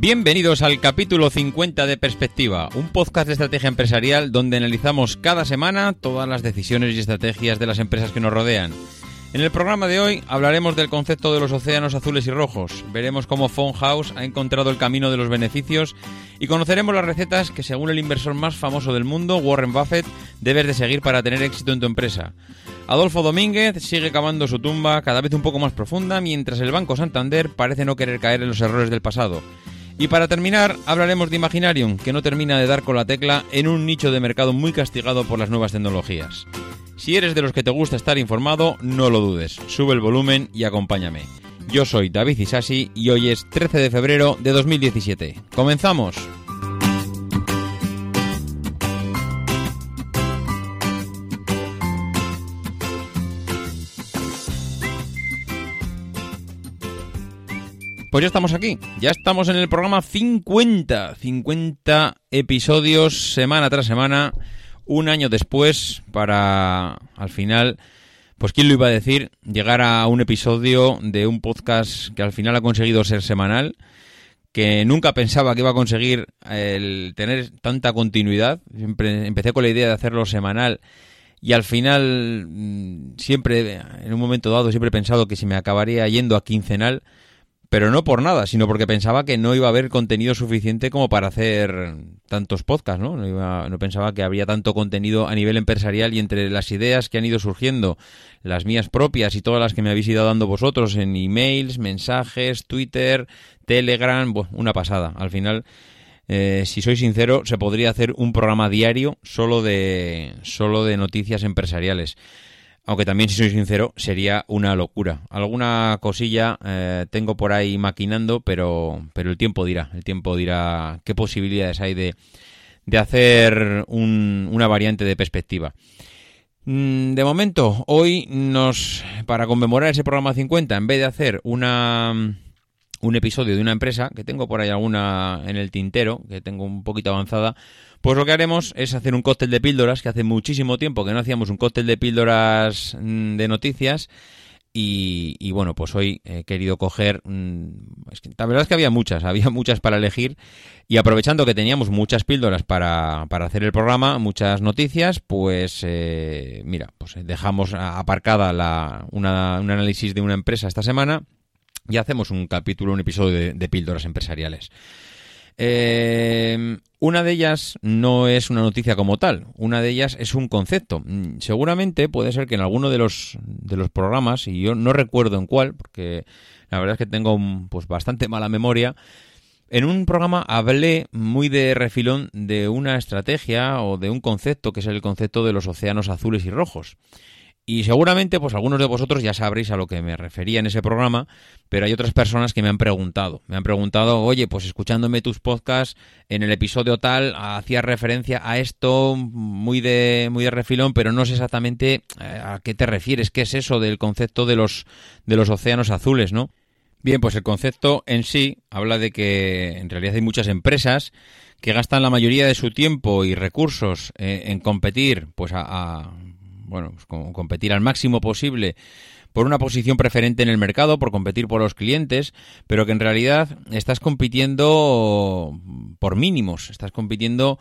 Bienvenidos al capítulo 50 de Perspectiva, un podcast de estrategia empresarial donde analizamos cada semana todas las decisiones y estrategias de las empresas que nos rodean. En el programa de hoy hablaremos del concepto de los océanos azules y rojos, veremos cómo Phone House ha encontrado el camino de los beneficios y conoceremos las recetas que según el inversor más famoso del mundo, Warren Buffett, debes de seguir para tener éxito en tu empresa. Adolfo Domínguez sigue cavando su tumba cada vez un poco más profunda mientras el Banco Santander parece no querer caer en los errores del pasado. Y para terminar, hablaremos de Imaginarium, que no termina de dar con la tecla en un nicho de mercado muy castigado por las nuevas tecnologías. Si eres de los que te gusta estar informado, no lo dudes, sube el volumen y acompáñame. Yo soy David Isasi y hoy es 13 de febrero de 2017. ¡Comenzamos! Pues ya estamos aquí, ya estamos en el programa 50, 50 episodios semana tras semana, un año después para al final, pues quién lo iba a decir, llegar a un episodio de un podcast que al final ha conseguido ser semanal, que nunca pensaba que iba a conseguir el tener tanta continuidad, siempre empecé con la idea de hacerlo semanal y al final mm, siempre, en un momento dado, siempre he pensado que si me acabaría yendo a quincenal, pero no por nada, sino porque pensaba que no iba a haber contenido suficiente como para hacer tantos podcasts, ¿no? No, pensaba que habría tanto contenido a nivel empresarial y entre las ideas que han ido surgiendo, las mías propias y todas las que me habéis ido dando vosotros en emails, mensajes, Twitter, Telegram, bueno, una pasada. Al final, eh, si soy sincero, se podría hacer un programa diario solo de, solo de noticias empresariales aunque también, si soy sincero, sería una locura. Alguna cosilla eh, tengo por ahí maquinando, pero, pero el tiempo dirá, el tiempo dirá qué posibilidades hay de, de hacer una variante de perspectiva. Mm, de momento, hoy nos, para conmemorar ese programa 50, en vez de hacer una, un episodio de una empresa, que tengo por ahí alguna en el tintero, que tengo un poquito avanzada, pues lo que haremos es hacer un cóctel de píldoras, que hace muchísimo tiempo que no hacíamos un cóctel de píldoras mm, de noticias. Y, bueno, pues hoy he querido coger. Mm, la verdad es que había muchas, había muchas para elegir. Y aprovechando que teníamos muchas píldoras para, para hacer el programa, muchas noticias, pues eh, mira, pues dejamos aparcada la, una, un análisis de una empresa esta semana y hacemos un capítulo, un episodio de píldoras empresariales. Eh, una de ellas no es una noticia como tal, una de ellas es un concepto. Mm, seguramente puede ser que en alguno de los, de los programas, y yo no recuerdo en cuál, porque la verdad es que tengo pues bastante mala memoria, en un programa hablé muy de refilón de una estrategia o de un concepto que es el concepto de los océanos azules y rojos. Y seguramente, pues algunos de vosotros ya sabréis a lo que me refería en ese programa, pero hay otras personas que me han preguntado. Me han preguntado, oye, pues escuchándome tus podcasts, en el episodio tal, hacías referencia a esto muy de, muy de refilón, pero no sé exactamente eh, a qué te refieres, qué es eso del concepto de los, de los océanos azules, ¿no? Bien, pues el concepto en sí habla de que en realidad hay muchas empresas que gastan la mayoría de su tiempo y recursos eh, en competir pues a bueno, pues competir al máximo posible por una posición preferente en el mercado, por competir por los clientes, pero que en realidad estás compitiendo por mínimos, estás compitiendo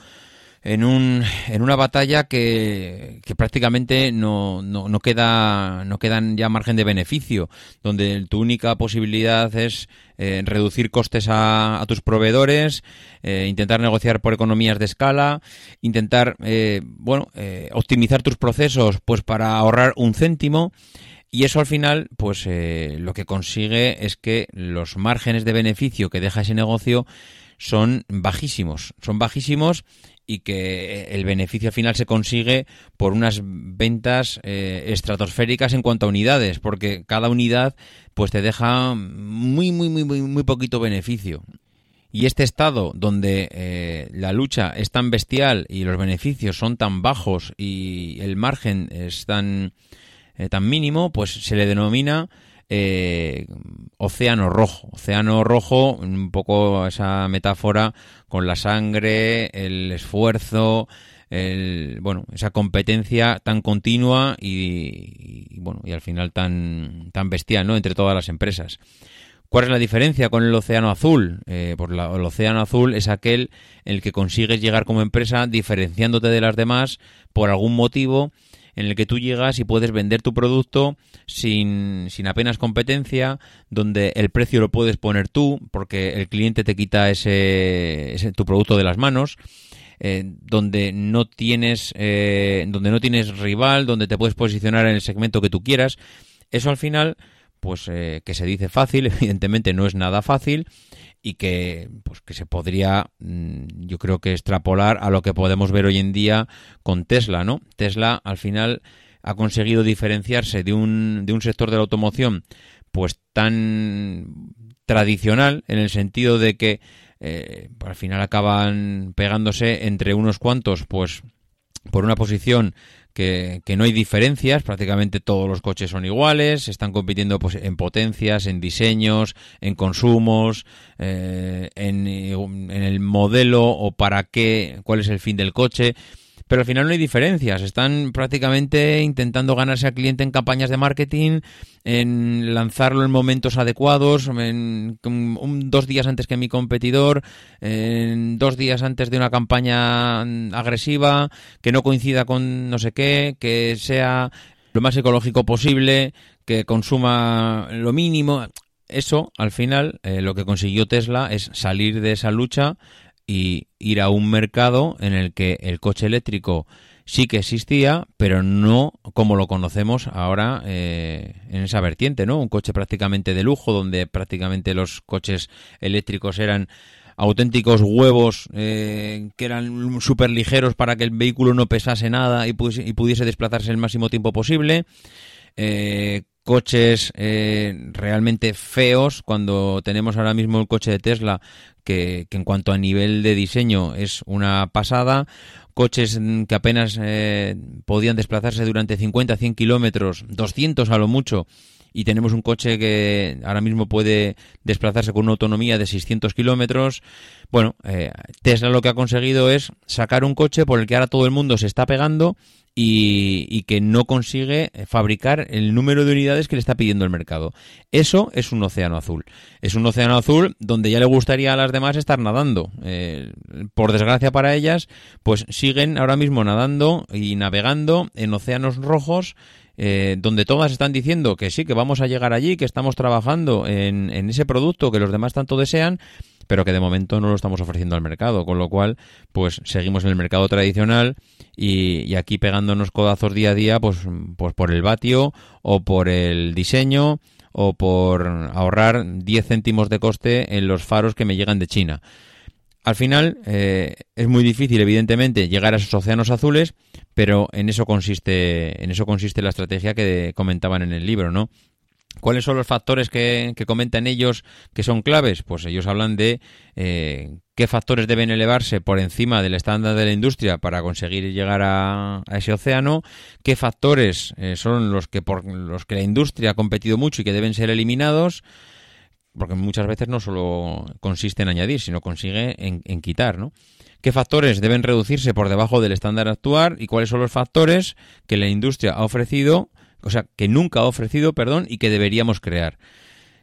en, un, en una batalla que, que prácticamente no, no, no, queda no quedan ya margen de beneficio, donde tu única posibilidad es eh, reducir costes a, tus proveedores, eh, intentar negociar por economías de escala, intentar eh, bueno optimizar tus procesos pues para ahorrar un céntimo. Y eso al final, pues lo que consigue es que los márgenes de beneficio que deja ese negocio son bajísimos, son bajísimos y que el beneficio final se consigue por unas ventas eh, estratosféricas en cuanto a unidades, porque cada unidad pues te deja muy muy muy muy, muy poquito beneficio. Y este estado donde eh, la lucha es tan bestial y los beneficios son tan bajos y el margen es tan, eh, tan mínimo, pues se le denomina eh, océano rojo. Océano rojo, un poco esa metáfora con la sangre, el esfuerzo, el, bueno, esa competencia tan continua y, bueno, y al final tan, tan bestial, ¿no? Entre todas las empresas. ¿Cuál es la diferencia con el océano azul? Eh, por el océano azul es aquel en el que consigues llegar como empresa diferenciándote de las demás por algún motivo en el que tú llegas y puedes vender tu producto sin, sin apenas competencia, donde el precio lo puedes poner tú, porque el cliente te quita ese, ese tu producto de las manos. Eh, donde no tienes eh, donde no tienes rival donde te puedes posicionar en el segmento que tú quieras eso al final pues eh, que se dice fácil evidentemente no es nada fácil y que pues que se podría mm, yo creo que extrapolar a lo que podemos ver hoy en día con Tesla no Tesla al final ha conseguido diferenciarse de un de un sector de la automoción pues tan tradicional en el sentido de que eh, al final acaban pegándose entre unos cuantos pues por una posición que, no hay diferencias, prácticamente todos los coches son iguales, están compitiendo pues, en potencias, en diseños, en consumos, eh, en, en, el modelo o para qué, cuál es el fin del coche pero al final no hay diferencias. Están prácticamente intentando ganarse al cliente en campañas de marketing, en lanzarlo en momentos adecuados, en, dos días antes que mi competidor, en dos días antes de una campaña agresiva, que no coincida con no sé qué, que sea lo más ecológico posible, que consuma lo mínimo. Eso, al final, eh, lo que consiguió Tesla es salir de esa lucha y ir a un mercado en el que el coche eléctrico sí que existía, pero no como lo conocemos ahora eh, en esa vertiente, ¿no? Un coche prácticamente de lujo, donde prácticamente los coches eléctricos eran auténticos huevos eh, que eran súper ligeros para que el vehículo no pesase nada y, pudiese desplazarse el máximo tiempo posible. Eh, coches realmente feos cuando tenemos ahora mismo el coche de Tesla que, en cuanto a nivel de diseño es una pasada. Coches que apenas eh, podían desplazarse durante 50, 100 kilómetros, 200 a lo mucho, y tenemos un coche que ahora mismo puede desplazarse con una autonomía de 600 kilómetros. Bueno, eh, Tesla lo que ha conseguido es sacar un coche por el que ahora todo el mundo se está pegando y, que no consigue fabricar el número de unidades que le está pidiendo el mercado. Eso es un océano azul. Es un océano azul donde ya le gustaría a las demás estar nadando. Eh, por desgracia para ellas, pues siguen ahora mismo nadando y navegando en océanos rojos eh, donde todas están diciendo que sí, que vamos a llegar allí, que estamos trabajando en, ese producto que los demás tanto desean, pero que de momento no lo estamos ofreciendo al mercado, con lo cual, pues seguimos en el mercado tradicional y, aquí pegándonos codazos día a día, pues, pues por el vatio o por el diseño o por ahorrar 10 céntimos de coste en los faros que me llegan de China. Al final eh, es muy difícil, evidentemente, llegar a esos océanos azules, pero en eso consiste, en eso consiste la estrategia que comentaban en el libro, ¿no? ¿Cuáles son los factores que, comentan ellos que son claves? Pues ellos hablan de eh, qué factores deben elevarse por encima del estándar de la industria para conseguir llegar a, ese océano, qué factores eh, son los que por los que la industria ha competido mucho y que deben ser eliminados, porque muchas veces no solo consiste en añadir, sino consigue en, quitar, ¿no? ¿Qué factores deben reducirse por debajo del estándar actual y cuáles son los factores que la industria ha ofrecido, o sea, que nunca ha ofrecido, perdón, y que deberíamos crear?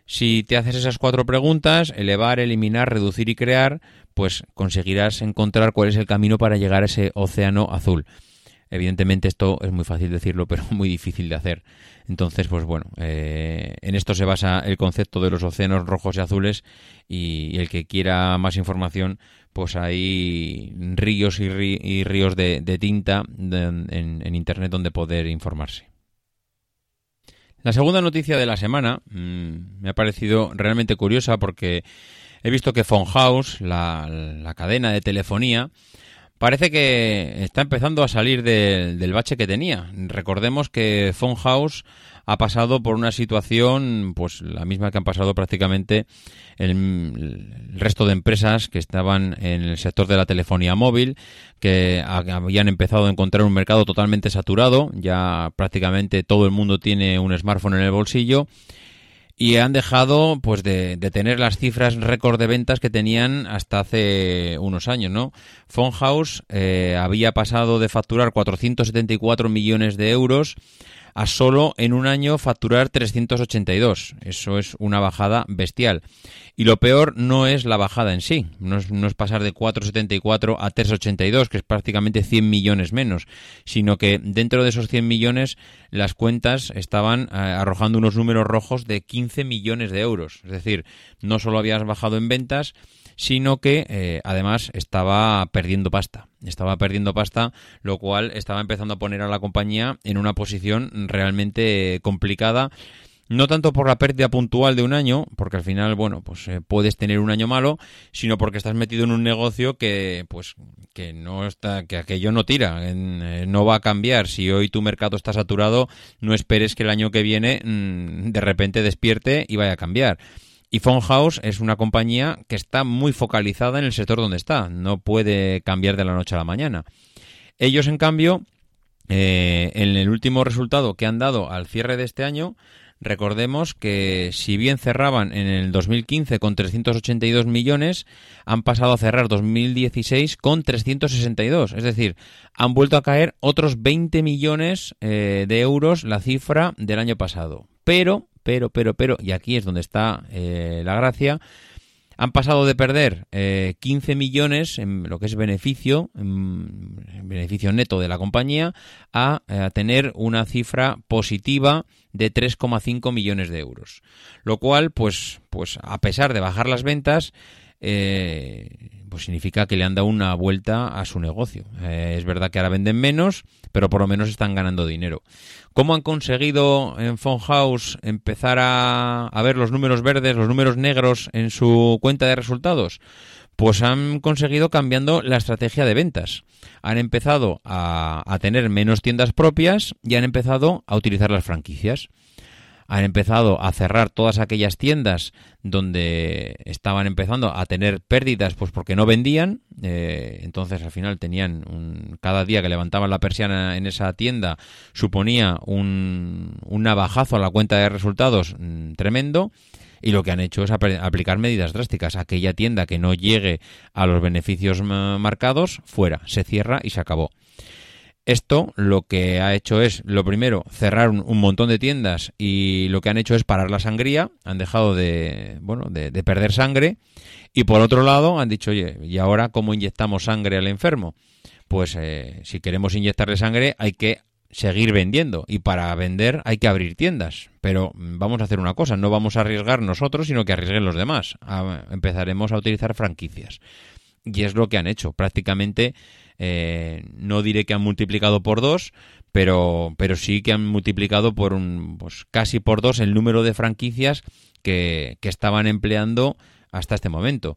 Si te haces esas cuatro preguntas, elevar, eliminar, reducir y crear, pues conseguirás encontrar cuál es el camino para llegar a ese océano azul. Evidentemente esto es muy fácil decirlo, pero muy difícil de hacer. Entonces, pues bueno, eh, en esto se basa el concepto de los océanos rojos y azules y, el que quiera más información, pues hay ríos y, ríos de, tinta en Internet donde poder informarse. La segunda noticia de la semana mm, me ha parecido realmente curiosa porque he visto que Phone House, la, cadena de telefonía, parece que está empezando a salir del bache que tenía. Recordemos que Phone House ha pasado por una situación, pues la misma que han pasado prácticamente el, resto de empresas que estaban en el sector de la telefonía móvil, que habían empezado a encontrar un mercado totalmente saturado, ya prácticamente todo el mundo tiene un smartphone en el bolsillo y han dejado pues de, tener las cifras récord de ventas que tenían hasta hace unos años, ¿no? Phone House eh, había pasado de facturar 474 millones de euros a solo en un año facturar 382. Eso es una bajada bestial. Y lo peor no es la bajada en sí, no es, no es pasar de 474 a 382, que es prácticamente 100 millones menos, sino que dentro de esos 100 millones las cuentas estaban eh, arrojando unos números rojos de 15 millones de euros. Es decir, no solo habías bajado en ventas, sino que eh, además estaba perdiendo pasta. Estaba perdiendo pasta, lo cual estaba empezando a poner a la compañía en una posición realmente complicada no tanto por la pérdida puntual de un año, porque al final, bueno, pues eh, puedes tener un año malo, sino porque estás metido en un negocio que, pues, que no está, que aquello no tira, eh, no va a cambiar. Si hoy tu mercado está saturado, no esperes que el año que viene mm, de repente despierte y vaya a cambiar. Y House es una compañía que está muy focalizada en el sector donde está, no puede cambiar de la noche a la mañana. Ellos, en cambio, eh, en el último resultado que han dado al cierre de este año, recordemos que si bien cerraban en el 2015 con 382 millones, han pasado a cerrar 2016 con 362. Es decir, han vuelto a caer otros 20 millones eh, de euros la cifra del año pasado. Pero, pero, pero, pero, y aquí es donde está eh, la gracia, han pasado de perder 15 eh, millones en lo que es beneficio, en beneficio neto de la compañía, a, a tener una cifra positiva de 3,5 millones de euros. Lo cual, pues, pues a pesar de bajar las ventas, eh, pues significa que le han dado una vuelta a su negocio. Eh, es verdad que ahora venden menos, pero por lo menos están ganando dinero. ¿Cómo han conseguido en House empezar a, ver los números verdes, los números negros en su cuenta de resultados? Pues han conseguido cambiando la estrategia de ventas. Han empezado a, a tener menos tiendas propias y han empezado a utilizar las franquicias han empezado a cerrar todas aquellas tiendas donde estaban empezando a tener pérdidas pues porque no vendían eh, entonces al final tenían un, cada día que levantaban la persiana en esa tienda suponía un, un navajazo a la cuenta de resultados mm, tremendo y lo que han hecho es aplicar medidas drásticas. Aquella tienda que no llegue a los beneficios marcados, fuera, se cierra y se acabó. Esto lo que ha hecho es, lo primero, cerrar un, montón de tiendas y lo que han hecho es parar la sangría, han dejado de, bueno, de, perder sangre y por otro lado han dicho, oye, ¿y ahora cómo inyectamos sangre al enfermo? Pues eh, si queremos inyectarle sangre hay que seguir vendiendo y para vender hay que abrir tiendas. Pero vamos a hacer una cosa, no vamos a arriesgar nosotros, sino que arriesguen los demás. empezaremos a utilizar franquicias. Y es lo que han hecho. Prácticamente eh, no diré que han multiplicado por dos, pero, pero sí que han multiplicado por un, pues casi por dos el número de franquicias que, estaban empleando hasta este momento.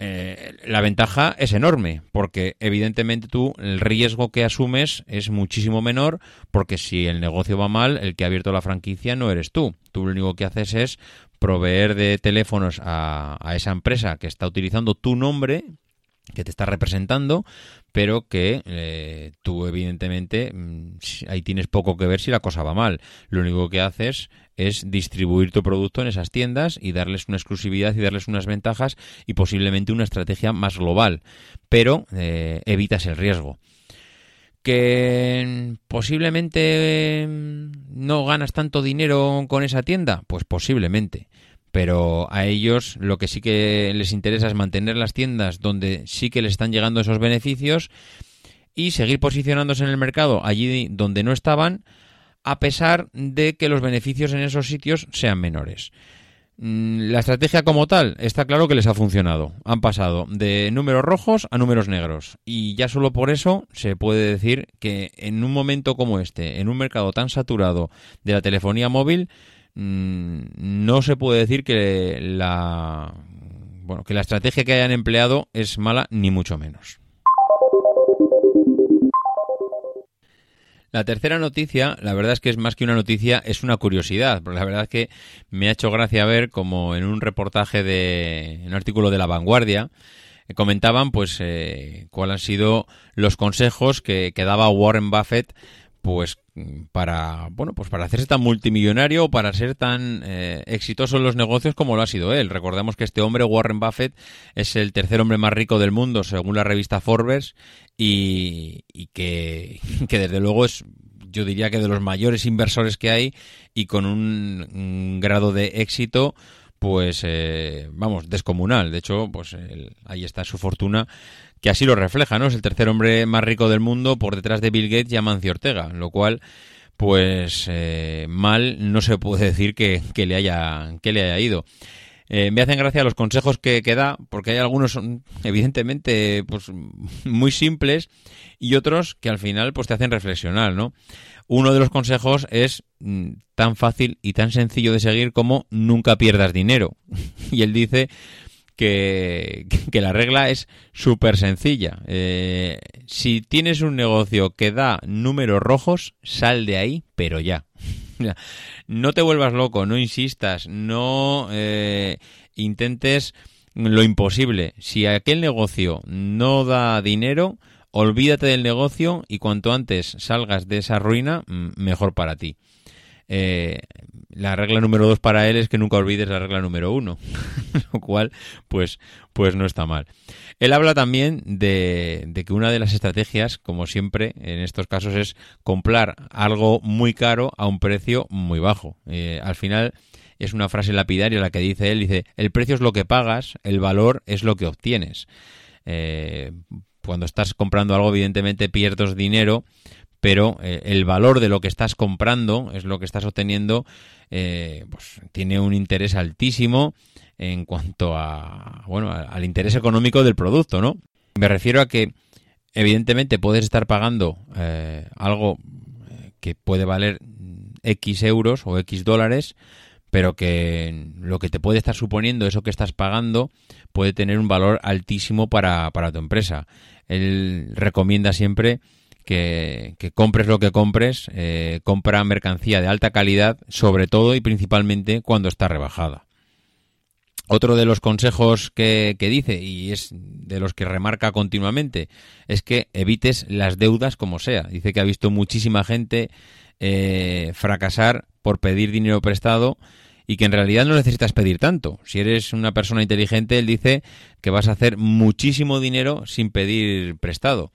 Eh, la ventaja es enorme, porque evidentemente tú el riesgo que asumes es muchísimo menor, porque si el negocio va mal, el que ha abierto la franquicia no eres tú. Tú lo único que haces es proveer de teléfonos a, a esa empresa que está utilizando tu nombre que te está representando, pero que eh, tú evidentemente mm, ahí tienes poco que ver si la cosa va mal. Lo único que haces es distribuir tu producto en esas tiendas y darles una exclusividad y darles unas ventajas y posiblemente una estrategia más global, pero eh, evitas el riesgo. ¿Que posiblemente mm, no ganas tanto dinero con esa tienda? Pues posiblemente pero a ellos lo que sí que les interesa es mantener las tiendas donde sí que les están llegando esos beneficios y seguir posicionándose en el mercado allí donde no estaban, a pesar de que los beneficios en esos sitios sean menores. Mm, la estrategia como tal está claro que les ha funcionado. Han pasado de números rojos a números negros. Y ya solo por eso se puede decir que en un momento como este, en un mercado tan saturado de la telefonía móvil, no se puede decir que la, bueno, que la estrategia que hayan empleado es mala, ni mucho menos. La tercera noticia, la verdad es que es más que una noticia, es una curiosidad, porque la verdad es que me ha hecho gracia ver como en un reportaje de en un artículo de La Vanguardia eh, comentaban pues eh, cuáles han sido los consejos que, que daba Warren Buffett pues para bueno pues para hacerse tan multimillonario o para ser tan eh, exitoso en los negocios como lo ha sido él. Recordemos que este hombre Warren Buffett es el tercer hombre más rico del mundo según la revista Forbes y, que, desde luego es yo diría que de los mayores inversores que hay y con un, grado de éxito pues eh, vamos descomunal. De hecho pues ahí está su fortuna que así lo refleja no es el tercer hombre más rico del mundo por detrás de Bill Gates y Amancio Ortega lo cual pues eh, mal no se puede decir que, que le haya que le haya ido. Eh, me hacen gracia los consejos que, que, da, porque hay algunos evidentemente pues muy simples y otros que al final pues te hacen reflexionar, ¿no? Uno de los consejos es mm, tan fácil y tan sencillo de seguir como nunca pierdas dinero. y él dice que, la regla es súper sencilla. Eh, si tienes un negocio que da números rojos, sal de ahí, pero ya. no te vuelvas loco, no insistas, no eh, intentes lo imposible. Si aquel negocio no da dinero, olvídate del negocio y cuanto antes salgas de esa ruina, mejor para ti. Eh, la regla número dos para él es que nunca olvides la regla número uno, lo cual pues, pues no está mal. Él habla también de, que una de las estrategias, como siempre en estos casos, es comprar algo muy caro a un precio muy bajo. Eh, al final es una frase lapidaria la que dice él, dice, el precio es lo que pagas, el valor es lo que obtienes. Eh, cuando estás comprando algo, evidentemente pierdes dinero, pero eh, el valor de lo que estás comprando es lo que estás obteniendo, eh, pues tiene un interés altísimo en cuanto a, bueno, al interés económico del producto, ¿no? Me refiero a que, evidentemente, puedes estar pagando eh, algo que puede valer X euros o X dólares, pero que lo que te puede estar suponiendo eso que estás pagando puede tener un valor altísimo para, para tu empresa. Él recomienda siempre que, compres lo que compres, eh, compra mercancía de alta calidad, sobre todo y principalmente cuando está rebajada. Otro de los consejos que, dice, y es de los que remarca continuamente, es que evites las deudas como sea. Dice que ha visto muchísima gente eh, fracasar por pedir dinero prestado y que en realidad no necesitas pedir tanto. Si eres una persona inteligente, él dice que vas a hacer muchísimo dinero sin pedir prestado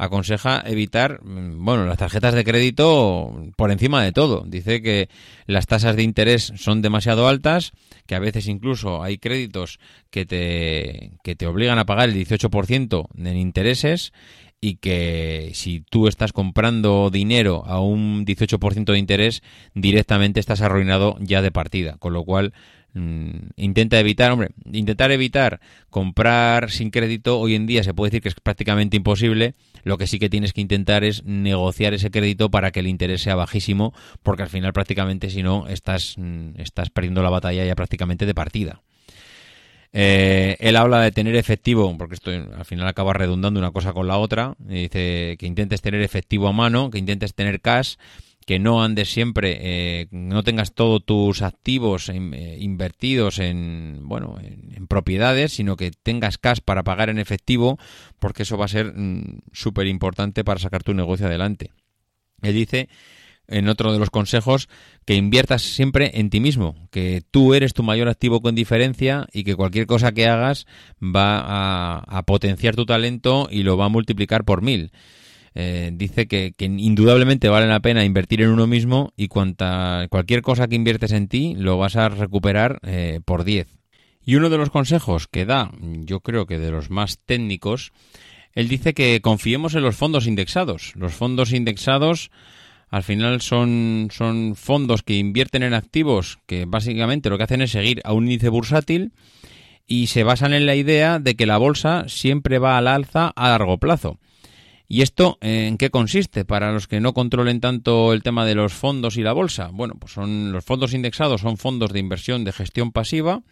aconseja evitar, mm, bueno, las tarjetas de crédito por encima de todo. Dice que las tasas de interés son demasiado altas, que a veces incluso hay créditos que te, que te obligan a pagar el 18% en intereses y que si tú estás comprando dinero a un 18% de interés, directamente estás arruinado ya de partida. Con lo cual, Mm, intenta evitar, hombre, intentar evitar comprar sin crédito hoy en día se puede decir que es prácticamente imposible. Lo que sí que tienes que intentar es negociar ese crédito para que el interés sea bajísimo, porque al final prácticamente si no estás, mm, estás perdiendo la batalla ya prácticamente de partida. Eh, él habla de tener efectivo, porque esto al final acaba redundando una cosa con la otra. Dice que intentes tener efectivo a mano, que intentes tener cash que no andes siempre, eh, no tengas todos tus activos eh, invertidos en, bueno, en, propiedades, sino que tengas cash para pagar en efectivo, porque eso va a ser mm, súper importante para sacar tu negocio adelante. Él dice en otro de los consejos que inviertas siempre en ti mismo, que tú eres tu mayor activo con diferencia y que cualquier cosa que hagas va a potenciar tu talento y lo va a multiplicar por mil. eh, dice que, indudablemente vale la pena invertir en uno mismo y cuanta, cualquier cosa que inviertes en ti lo vas a recuperar eh, por 10. Y uno de los consejos que da, yo creo que de los más técnicos, él dice que confiemos en los fondos indexados. Los fondos indexados al final son, son fondos que invierten en activos que básicamente lo que hacen es seguir a un índice bursátil y se basan en la idea de que la bolsa siempre va al alza a largo plazo. ¿Y esto en qué consiste? Para los que no controlen tanto el tema de los fondos y la bolsa. Bueno, pues son los fondos indexados son fondos de inversión de gestión pasiva,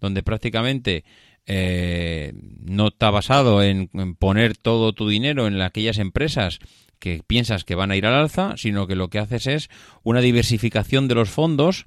donde prácticamente eh, no está basado en, poner todo tu dinero en aquellas empresas que piensas que van a ir al alza, sino que lo que haces es una diversificación de los fondos.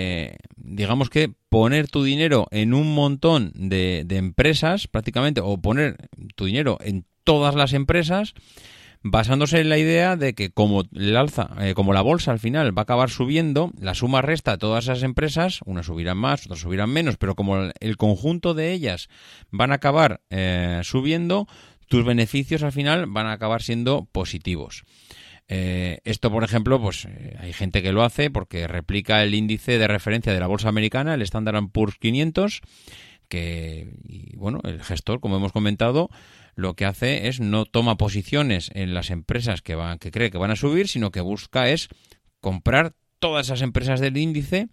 Eh, digamos que poner tu dinero en un montón de, empresas, prácticamente, o poner tu dinero en todas las empresas, basándose en la idea de que como el alza, eh, como la bolsa al final va a acabar subiendo, la suma resta a todas esas empresas, unas subirán más, otras subirán menos, pero como el conjunto de ellas van a acabar eh, subiendo, tus beneficios al final van a acabar siendo positivos. Eh, esto, por ejemplo, pues eh, hay gente que lo hace porque replica el índice de referencia de la bolsa americana, el Standard Poor's 500, que, y, bueno, el gestor, como hemos comentado, lo que hace es no toma posiciones en las empresas que, van, que cree que van a subir, sino que busca es comprar todas esas empresas del índice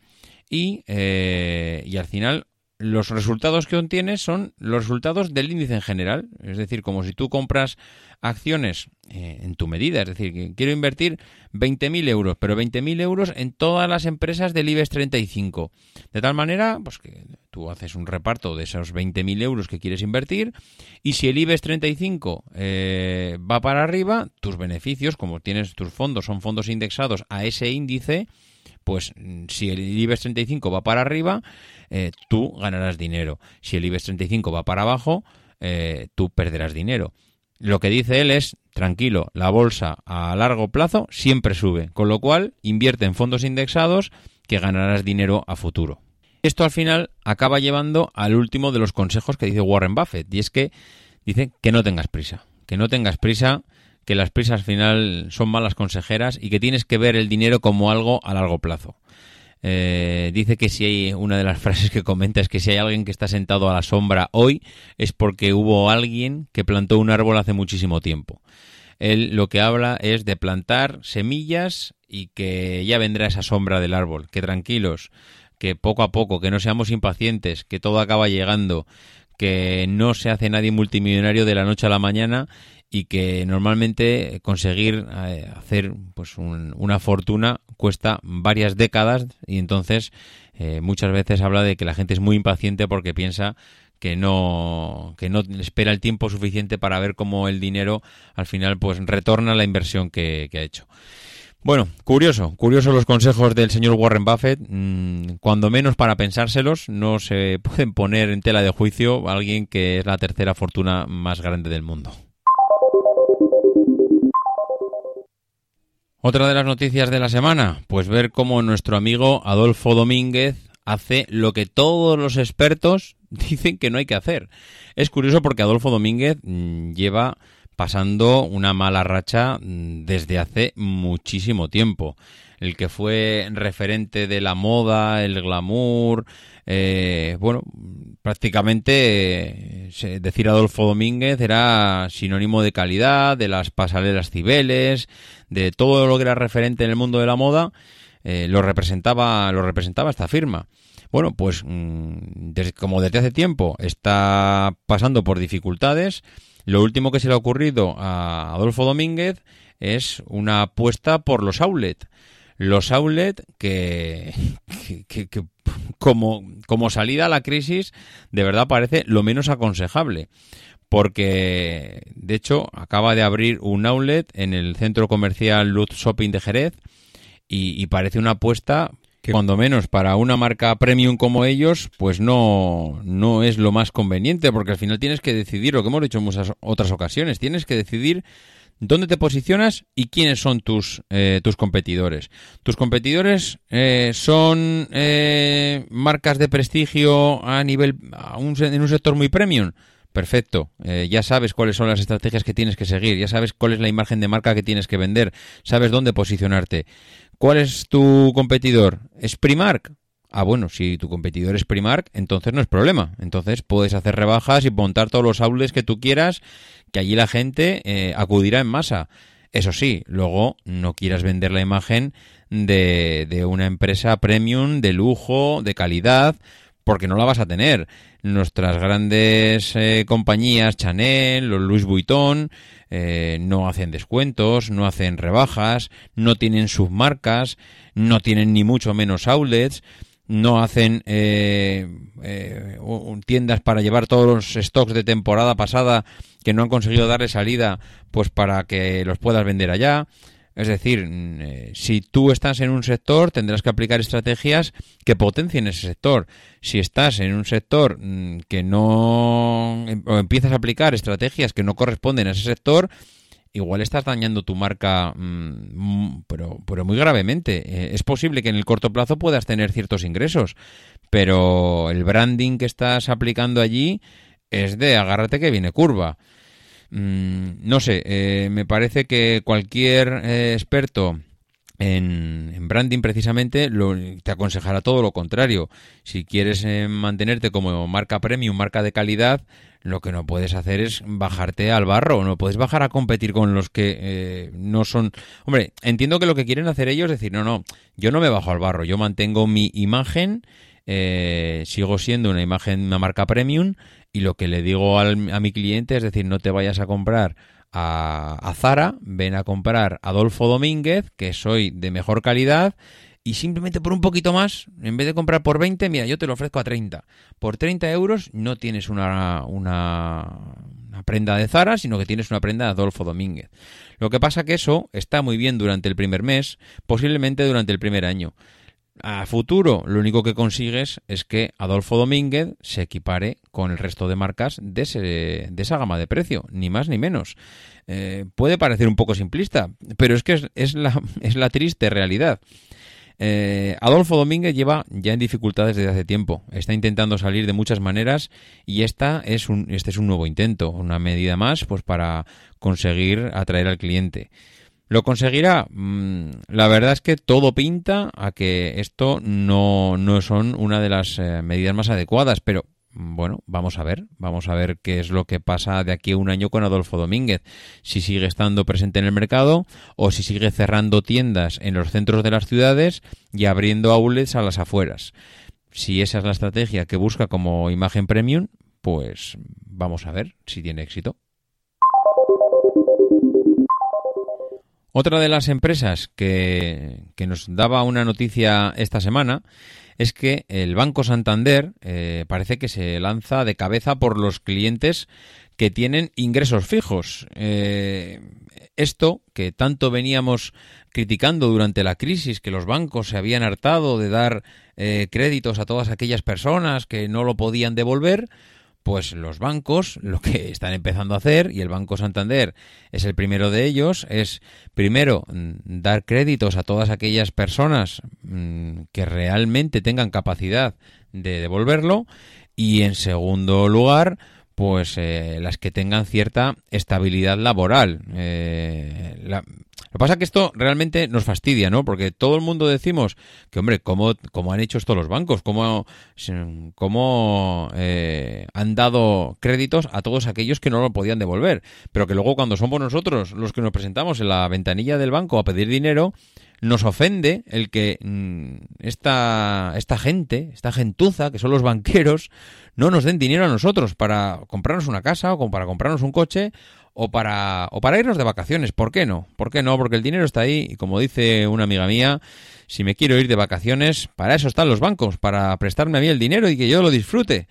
y, eh, y al final los resultados que obtienes son los resultados del índice en general. Es decir, como si tú compras acciones eh, en tu medida. Es decir, quiero invertir 20.000 euros, pero 20.000 euros en todas las empresas del IBEX 35. De tal manera, pues que tú haces un reparto de esos 20.000 euros que quieres invertir y si el IBEX 35 eh, va para arriba, tus beneficios, como tienes tus fondos, son fondos indexados a ese índice, pues mm, si el IBEX 35 va para arriba, eh, tú ganarás dinero. Si el IBEX 35 va para abajo, eh, tú perderás dinero. Lo que dice él es, tranquilo, la bolsa a largo plazo siempre sube, con lo cual invierte en fondos indexados que ganarás dinero a futuro. Esto al final acaba llevando al último de los consejos que dice Warren Buffett, y es que dice que no tengas prisa, que no tengas prisa que las prisas al final son malas consejeras y que tienes que ver el dinero como algo a largo plazo. Eh, dice que si hay una de las frases que comenta es que si hay alguien que está sentado a la sombra hoy es porque hubo alguien que plantó un árbol hace muchísimo tiempo. Él lo que habla es de plantar semillas y que ya vendrá esa sombra del árbol. Que tranquilos, que poco a poco, que no seamos impacientes, que todo acaba llegando, que no se hace nadie multimillonario de la noche a la mañana y que normalmente conseguir eh, hacer pues una fortuna cuesta varias décadas y entonces eh, muchas veces habla de que la gente es muy impaciente porque piensa que no que no espera el tiempo suficiente para ver cómo el dinero al final pues retorna la inversión que, ha hecho. Bueno, curioso, curioso los consejos del señor Warren Buffett. Mm, cuando menos para pensárselos, no se pueden poner en tela de juicio a alguien que es la tercera fortuna más grande del mundo. Otra de las noticias de la semana, pues ver cómo nuestro amigo Adolfo Domínguez hace lo que todos los expertos dicen que no hay que hacer. Es curioso porque Adolfo Domínguez mm, lleva pasando una mala racha mm, desde hace muchísimo tiempo. El que fue referente de la moda, el glamour, eh, bueno, prácticamente decir Adolfo Domínguez era sinónimo de calidad, de las pasarelas cibeles, de todo lo que era referente en el mundo de la moda, eh, lo representaba, lo representaba esta firma. Bueno, pues mm, como desde hace tiempo está pasando por dificultades, lo último que se le ha ocurrido a Adolfo Domínguez es una apuesta por los outlet. Los outlet que, que, que, como, como salida a la crisis de verdad parece lo menos aconsejable. Porque de hecho acaba de abrir un outlet en el centro comercial Luz Shopping de Jerez y, parece una apuesta que cuando menos para una marca premium como ellos, pues no, no es lo más conveniente, porque al final tienes que decidir, lo que hemos dicho en muchas otras ocasiones, tienes que decidir dónde te posicionas y quiénes son tus, eh, tus competidores. Tus competidores eh, son eh, marcas de prestigio a nivel, a un, en un sector muy premium. Perfecto. Eh, ya sabes cuáles son las estrategias que tienes que seguir, ya sabes cuál es la imagen de marca que tienes que vender, sabes dónde posicionarte. ¿Cuál es tu competidor? ¿Es Primark? Ah, bueno, si tu competidor es Primark, entonces no es problema. Entonces puedes hacer rebajas y montar todos los outlets que tú quieras, que allí la gente eh, acudirá en masa. Eso sí, luego no quieras vender la imagen de, de una empresa premium, de lujo, de calidad, porque no la vas a tener. Nuestras grandes eh, compañías, Chanel, los Louis Vuitton, eh, no hacen descuentos, no hacen rebajas, no tienen submarcas, no tienen ni mucho menos outlets, no hacen eh, tiendas para llevar todos los stocks de temporada pasada que no han conseguido darle salida, pues para que los puedas vender allá. Es decir, eh, si tú estás en un sector, tendrás que aplicar estrategias que potencien ese sector. Si estás en un sector que no em, o empiezas a aplicar estrategias que no corresponden a ese sector, igual estás dañando tu marca, mm, pero, pero muy gravemente. Eh, es posible que en el corto plazo puedas tener ciertos ingresos, pero el branding que estás aplicando allí es de agárrate que viene curva. Mm, no sé, eh, me parece que cualquier eh, experto en, branding precisamente lo, te aconsejará todo lo contrario. Si quieres eh, mantenerte como marca premium, marca de calidad, lo que no puedes hacer es bajarte al barro, no puedes bajar a competir con los que no son... Hombre, entiendo que lo que quieren hacer ellos es decir, no, no, yo no me bajo al barro, yo mantengo mi imagen, sigo siendo una imagen, una marca premium y lo que le digo a mi cliente es decir, no te vayas a comprar a, Zara, ven a comprar Adolfo Domínguez, que soy de mejor calidad, y simplemente por un poquito más, en vez de comprar por 20, mira, yo te lo ofrezco a 30. Por 30 euros no tienes una, una, una, prenda de Zara, sino que tienes una prenda de Adolfo Domínguez. Lo que pasa que eso está muy bien durante el primer mes, posiblemente durante el primer año. A futuro, lo único que consigues es que Adolfo Domínguez se equipare con el resto de marcas de, esa gama de precio, ni más ni menos. Eh, puede parecer un poco simplista, pero es que es, la, es la, triste realidad. Eh, Adolfo Domínguez lleva ya en dificultades desde hace tiempo. Está intentando salir de muchas maneras y esta es un, este es un nuevo intento, una medida más pues para conseguir atraer al cliente. ¿Lo conseguirá? Mm, la verdad es que todo pinta a que esto no, no son una de las eh, medidas más adecuadas, pero mm, bueno, vamos a ver, vamos a ver qué es lo que pasa de aquí a un año con Adolfo Domínguez, si sigue estando presente en el mercado o si sigue cerrando tiendas en los centros de las ciudades y abriendo outlets a las afueras. Si esa es la estrategia que busca como imagen premium, pues vamos a ver si tiene éxito. Otra de las empresas que, que nos daba una noticia esta semana es que el Banco Santander eh, parece que se lanza de cabeza por los clientes que tienen ingresos fijos. Eh, esto que tanto veníamos criticando durante la crisis, que los bancos se habían hartado de dar eh, créditos a todas aquellas personas que no lo podían devolver, pues los bancos lo que están empezando a hacer, y el Banco Santander es el primero de ellos, es primero mm, dar créditos a todas aquellas personas mm, que realmente tengan capacidad de devolverlo, y en segundo lugar, pues eh, las que tengan cierta estabilidad laboral. Eh, lo que pasa es que esto realmente nos fastidia, ¿no? Porque todo el mundo decimos que, hombre, ¿cómo, cómo han hecho esto los bancos? ¿Cómo, cómo eh, han dado créditos a todos aquellos que no lo podían devolver? Pero que luego cuando somos nosotros los que nos presentamos en la ventanilla del banco a pedir dinero, nos ofende el que mm, esta, esta gente, esta gentuza, que son los banqueros, no nos den dinero a nosotros para comprarnos una casa o para comprarnos un coche o para, o para irnos de vacaciones. ¿Por qué no? ¿Por qué no? Porque el dinero está ahí y como dice una amiga mía, si me quiero ir de vacaciones, para eso están los bancos, para prestarme a mí el dinero y que yo lo disfrute.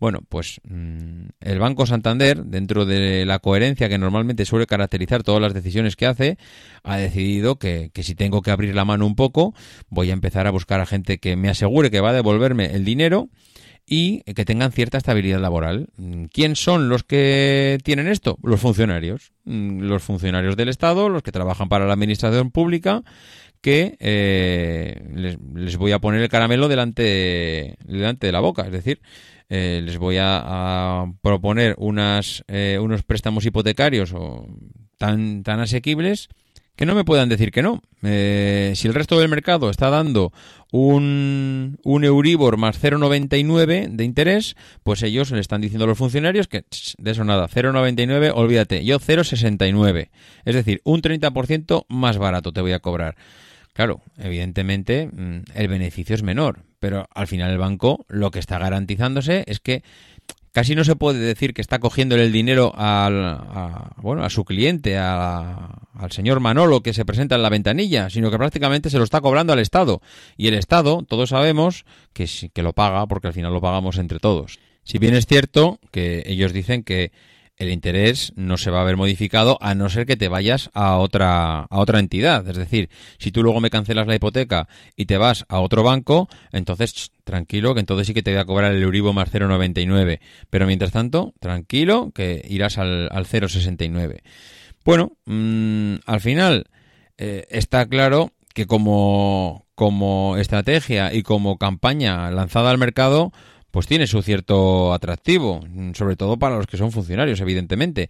Bueno, pues mm, el Banco Santander, dentro de la coherencia que normalmente suele caracterizar todas las decisiones que hace, ha decidido que, que si tengo que abrir la mano un poco, voy a empezar a buscar a gente que me asegure que va a devolverme el dinero y que tengan cierta estabilidad laboral. Mm, ¿Quién son los que tienen esto? Los funcionarios. Mm, los funcionarios del Estado, los que trabajan para la Administración Pública, que eh, les, voy a poner el caramelo delante, delante de la boca. Es decir, eh, les voy a, proponer unas, eh, unos préstamos hipotecarios tan, tan asequibles que no me puedan decir que no. Eh, si el resto del mercado está dando un, un Euribor más 0,99 de interés, pues ellos le están diciendo a los funcionarios que de eso nada, 0,99, olvídate, yo 0,69. Es decir, un 30% más barato te voy a cobrar. Claro, evidentemente mm, el beneficio es menor, pero al final el banco lo que está garantizándose es que casi no se puede decir que está cogiendo el dinero al, a, bueno, a su cliente, al señor Manolo que se presenta en la ventanilla, sino que prácticamente se lo está cobrando al Estado. Y el Estado, todos sabemos que, que lo paga porque al final lo pagamos entre todos. Si bien es cierto que ellos dicen que el interés no se va a ver modificado a no ser que te vayas a otra, a otra entidad. Es decir, si tú luego me cancelas la hipoteca y te vas a otro banco, entonces tranquilo, que entonces sí que te voy a cobrar el Euribor más 0,99. Pero mientras tanto, tranquilo, que irás al, al 0,69. Bueno, mm, al final eh, está claro que como, como estrategia y como campaña lanzada al mercado, pues tiene su cierto atractivo, sobre todo para los que son funcionarios, evidentemente.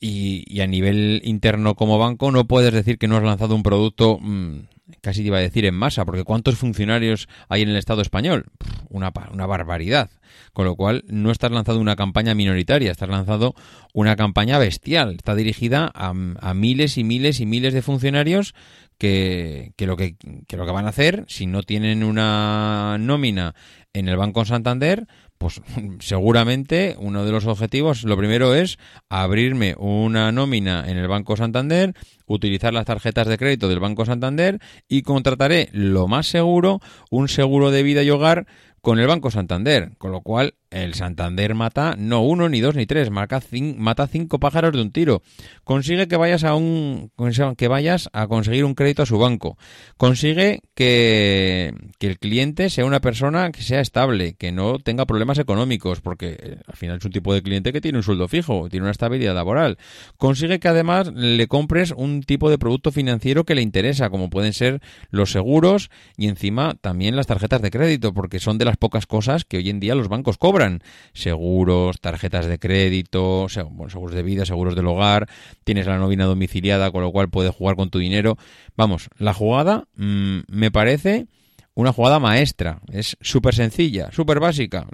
Y, a nivel interno como banco no puedes decir que no has lanzado un producto, mm, casi te iba a decir en masa, porque ¿cuántos funcionarios hay en el Estado español? Una, una barbaridad. Con lo cual no estás lanzando una campaña minoritaria, estás lanzando una campaña bestial. Está dirigida a miles y miles y miles de funcionarios que, que, lo que, que, lo que van a hacer, si no tienen una nómina en el Banco Santander, pues seguramente uno de los objetivos, lo primero es abrirme una nómina en el Banco Santander, utilizar las tarjetas de crédito del Banco Santander y contrataré lo más seguro un seguro de vida y hogar con el Banco Santander, con lo cual el Santander mata no uno, ni dos, ni tres, mata cinco pájaros de un tiro. Consigue que vayas a un que vayas a conseguir un crédito a su banco. Consigue que, que el cliente sea una persona que sea estable, que no tenga problemas económicos, porque eh, al final es un tipo de cliente que tiene un sueldo fijo, tiene una estabilidad laboral. Consigue que además le compres un tipo de producto financiero que le interesa, como pueden ser los seguros y encima también las tarjetas de crédito, porque son de las pocas cosas que hoy en día los bancos cobran seguros, tarjetas de crédito, seguros de vida, seguros del hogar, tienes la nómina domiciliada, con lo cual puedes jugar con tu dinero. Vamos, la jugada mm, me parece una jugada maestra. Es súper sencilla, súper básica.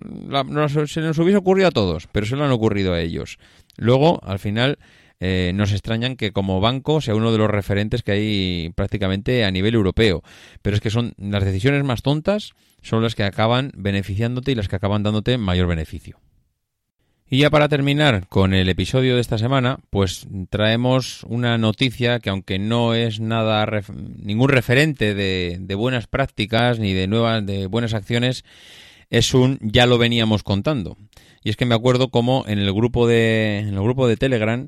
se nos hubiese ocurrido a todos, pero se lo han ocurrido a ellos. Luego, al final, eh, nos extrañan que como banco sea uno de los referentes que hay prácticamente a nivel europeo. Pero es que son las decisiones más tontas son las que acaban beneficiándote y las que acaban dándote mayor beneficio. Y ya para terminar con el episodio de esta semana, pues traemos una noticia que aunque no es nada ningún referente de, de, buenas prácticas ni de nuevas de buenas acciones, es un ya lo veníamos contando. Y es que me acuerdo como en el grupo de en el grupo de Telegram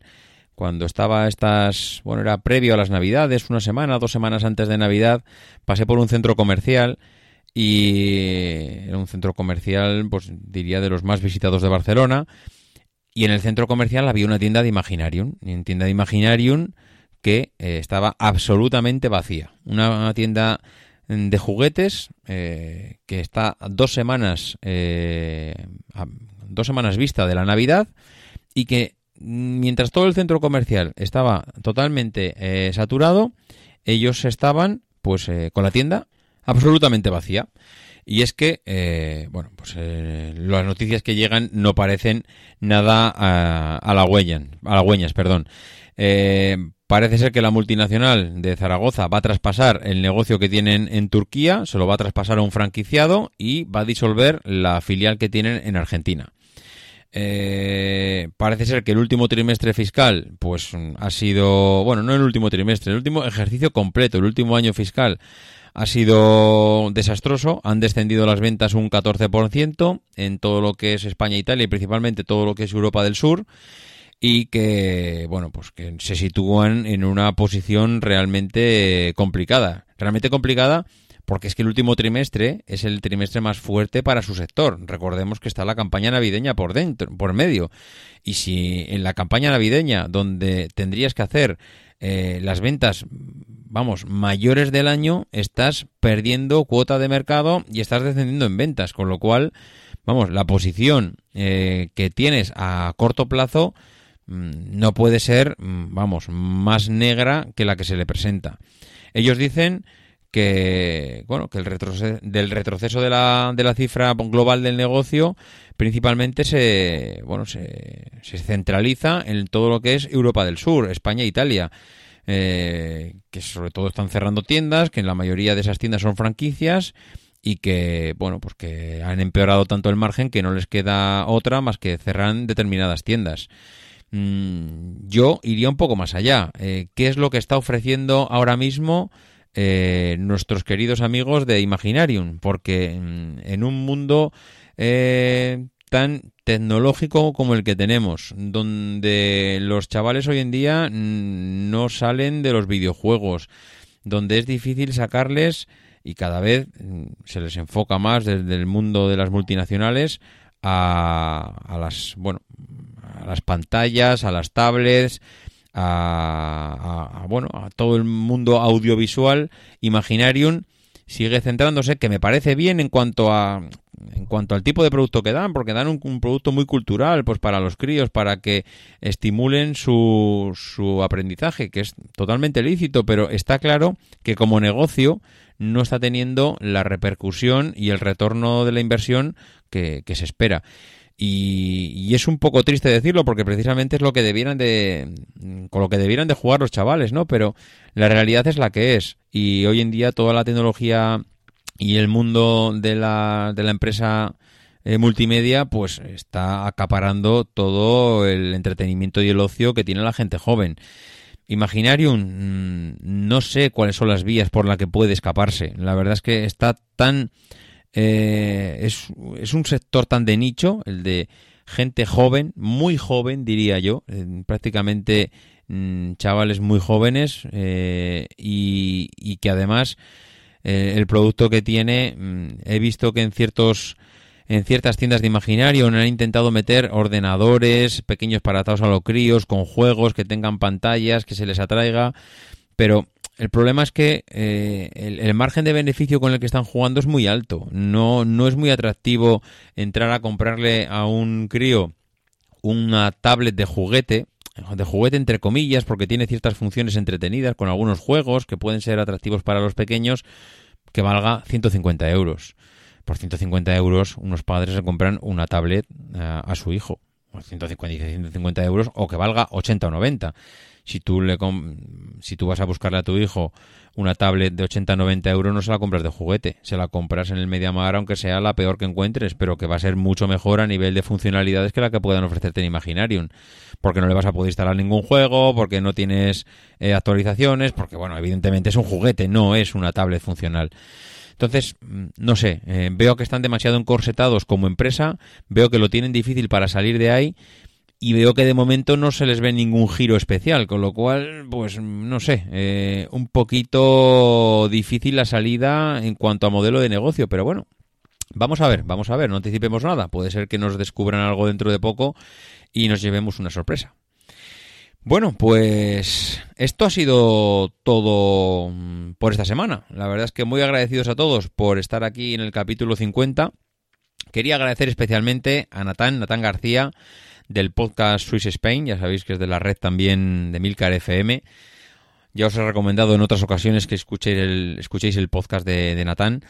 cuando estaba estas, bueno, era previo a las Navidades, una semana, dos semanas antes de Navidad, pasé por un centro comercial y era un centro comercial, pues diría de los más visitados de Barcelona. Y en el centro comercial había una tienda de Imaginarium, en tienda de Imaginarium que eh, estaba absolutamente vacía. Una, tienda de juguetes eh, que está dos semanas, eh, dos semanas vista de la Navidad y que mientras todo el centro comercial estaba totalmente saturado, ellos estaban pues con la tienda absolutamente vacía. Y es que, eh, bueno, pues eh, las noticias que llegan no parecen nada a, a la halagüeñas, perdón. Eh, parece ser que la multinacional de Zaragoza va a traspasar el negocio que tienen en Turquía, se lo va a traspasar a un franquiciado y va a disolver la filial que tienen en Argentina. parece ser que el último trimestre fiscal, pues ha sido, bueno, no el último trimestre, el último ejercicio completo, el último año fiscal ha sido desastroso. Han descendido las ventas un 14% en todo lo que es España e Italia y principalmente todo lo que es Europa del Sur y que bueno pues que se sitúan en una posición realmente complicada realmente complicada porque es que el último trimestre es el trimestre más fuerte para su sector. Recordemos que está la campaña navideña por dentro, por medio. Y si en la campaña navideña, donde tendrías que hacer eh, las ventas vamos, mayores del año, estás perdiendo cuota de mercado y estás descendiendo en ventas, con lo cual, vamos, la posición eh, que tienes a corto plazo mm, no puede ser, mm, vamos, más negra que la que se le presenta. Ellos dicen que bueno que el retroceso, del retroceso de la, de la cifra global del negocio principalmente se bueno se, se centraliza en todo lo que es Europa del Sur España e Italia eh, que sobre todo están cerrando tiendas, que en la mayoría de esas tiendas son franquicias y que, bueno, pues que han empeorado tanto el margen que no les queda otra más que cerrar determinadas tiendas. Mm, yo iría un poco más allá. Eh, ¿Qué es lo que está ofreciendo ahora mismo eh, nuestros queridos amigos de Imaginarium? Porque mm, en un mundo tan tecnológico como el que tenemos, donde los chavales hoy en día no salen de los videojuegos, donde es difícil sacarles y cada vez se les enfoca más desde el mundo de las multinacionales a, a las bueno a las pantallas, a las tablets, a, a, bueno a todo el mundo audiovisual. Imaginarium sigue centrándose, que me parece bien en cuanto a en cuanto al tipo de producto que dan, porque dan un, producto muy cultural, pues para los críos, para que estimulen su, su aprendizaje, que es totalmente lícito, pero está claro que como negocio no está teniendo la repercusión y el retorno de la inversión que, se espera. Y, y, es un poco triste decirlo porque precisamente es lo que debieran de con lo que debieran de jugar los chavales, ¿no? Pero la realidad es la que es y hoy en día toda la tecnología y el mundo de la, de la empresa eh, multimedia pues está acaparando todo el entretenimiento y el ocio que tiene la gente joven. Imaginarium, mm, no sé cuáles son las vías por las que puede escaparse. La verdad es que está tan... Eh, es, es, un sector tan de nicho, el de gente joven, muy joven diría yo, prácticamente mm, chavales muy jóvenes y, y que además eh, el producto que tiene. Mm, he visto que en ciertos en ciertas tiendas de imaginario han intentado meter ordenadores pequeños para a los críos con juegos que tengan pantallas que se les atraiga, pero el problema es que eh, el, margen de beneficio con el que están jugando es muy alto. No, no es muy atractivo entrar a comprarle a un crío una tablet de juguete de juguete entre comillas, porque tiene ciertas funciones entretenidas con algunos juegos que pueden ser atractivos para los pequeños, que valga 150 euros. Por 150 euros unos padres se compran una tablet eh, a su hijo 150 y 150 euros o que valga 80 o 90. Si tú, le si tú vas a buscarle a tu hijo una tablet de 80 o 90 euros, no se la compras de juguete, se la compras en el MediaMar, aunque sea la peor que encuentres, pero que va a ser mucho mejor a nivel de funcionalidades que la que puedan ofrecerte en Imaginarium. Porque no le vas a poder instalar ningún juego, porque no tienes eh, actualizaciones, porque, bueno, evidentemente es un juguete, no es una tablet funcional. Entonces, mm, no sé, eh, veo que están demasiado encorsetados como empresa, veo que lo tienen difícil para salir de ahí y veo que de momento no se les ve ningún giro especial, con lo cual, pues no sé, eh, un poquito difícil la salida en cuanto a modelo de negocio, pero bueno, vamos a ver, vamos a ver, no anticipemos nada, puede ser que nos descubran algo dentro de poco y nos llevemos una sorpresa. Bueno, pues esto ha sido todo mm, por esta semana. La verdad es que muy agradecidos a todos por estar aquí en el capítulo 50. Quería agradecer especialmente a Natán, Natán García, del podcast Swiss Spain, ya sabéis que es de la red también de Milcar FM. Ya os he recomendado en otras ocasiones que escuchéis el, escuchéis el podcast de, de Natán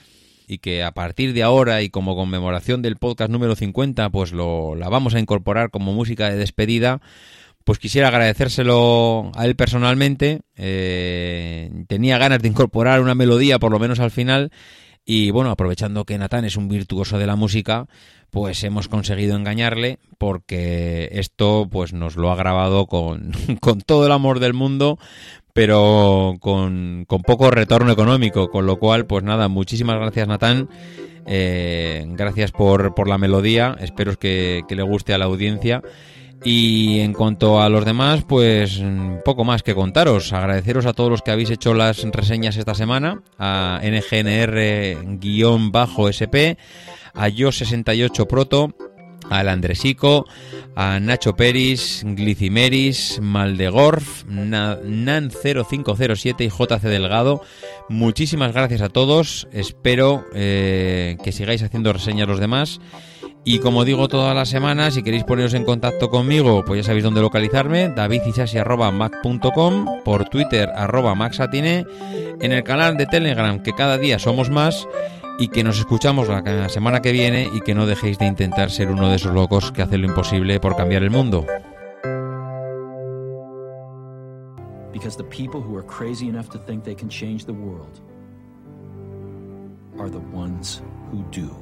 y que a partir de ahora y como conmemoración del podcast número 50, pues lo, la vamos a incorporar como música de despedida pues quisiera agradecérselo a él personalmente. Eh, tenía ganas de incorporar una melodía, por lo menos al final. Y bueno, aprovechando que Natán es un virtuoso de la música, pues hemos conseguido engañarle porque esto pues nos lo ha grabado con, con todo el amor del mundo, pero con, con, poco retorno económico. Con lo cual, pues nada, muchísimas gracias Natán. Eh, gracias por, por, la melodía. Espero que, que le guste a la audiencia. Y en cuanto a los demás, pues poco más que contaros. Agradeceros a todos los que habéis hecho las reseñas esta semana, a NGNR-SP, a Yo68 Proto, al Andresico, a Nacho Peris, Glicimeris, Maldegorf, Nan0507 y JC Delgado. Muchísimas gracias a todos. Espero eh, que sigáis haciendo reseñas los demás. Y como digo todas las semanas, si queréis poneros en contacto conmigo, pues ya sabéis dónde localizarme, davidisasi.mac.com, por Twitter arroba maxatine, en el canal de Telegram, que cada día somos más, y que nos escuchamos la semana que viene y que no dejéis de intentar ser uno de esos locos que hacen lo imposible por cambiar el mundo. Because the people who are crazy enough to think they can change the world are the ones who do.